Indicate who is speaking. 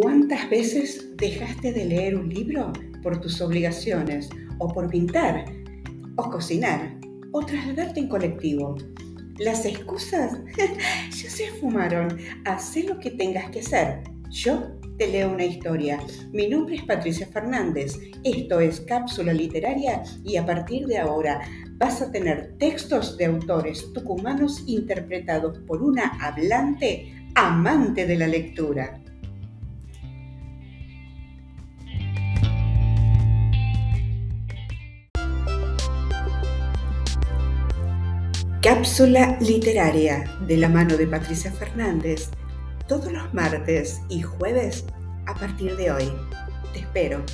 Speaker 1: ¿Cuántas veces dejaste de leer un libro por tus obligaciones o por pintar o cocinar o trasladarte en colectivo? Las excusas ya se fumaron. Haz lo que tengas que hacer. Yo te leo una historia. Mi nombre es Patricia Fernández. Esto es Cápsula Literaria y a partir de ahora vas a tener textos de autores tucumanos interpretados por una hablante amante de la lectura. Cápsula literaria de la mano de Patricia Fernández, todos los martes y jueves a partir de hoy. Te espero.